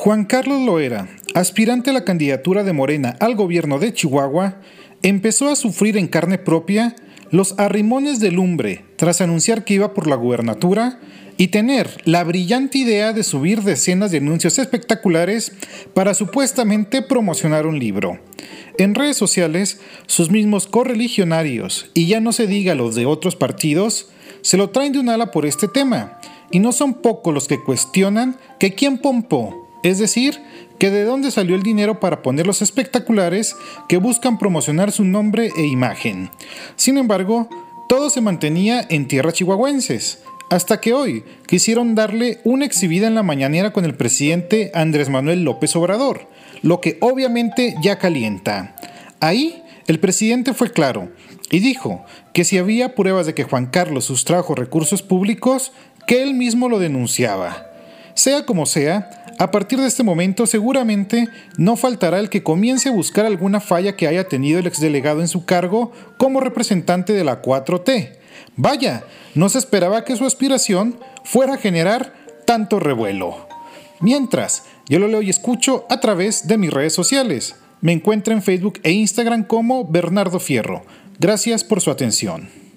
Juan Carlos Loera, aspirante a la candidatura de Morena al gobierno de Chihuahua, empezó a sufrir en carne propia los arrimones de lumbre tras anunciar que iba por la gubernatura y tener la brillante idea de subir decenas de anuncios espectaculares para supuestamente promocionar un libro. En redes sociales, sus mismos correligionarios, y ya no se diga los de otros partidos, se lo traen de un ala por este tema, y no son pocos los que cuestionan que quién pompó, es decir, que de dónde salió el dinero para poner los espectaculares que buscan promocionar su nombre e imagen. Sin embargo, todo se mantenía en tierras chihuahuenses, hasta que hoy quisieron darle una exhibida en la mañanera con el presidente Andrés Manuel López Obrador, lo que obviamente ya calienta. Ahí el presidente fue claro y dijo que si había pruebas de que Juan Carlos sustrajo recursos públicos, que él mismo lo denunciaba. Sea como sea, a partir de este momento seguramente no faltará el que comience a buscar alguna falla que haya tenido el exdelegado en su cargo como representante de la 4T. Vaya, no se esperaba que su aspiración fuera a generar tanto revuelo. Mientras, yo lo leo y escucho a través de mis redes sociales. Me encuentro en Facebook e Instagram como Bernardo Fierro. Gracias por su atención.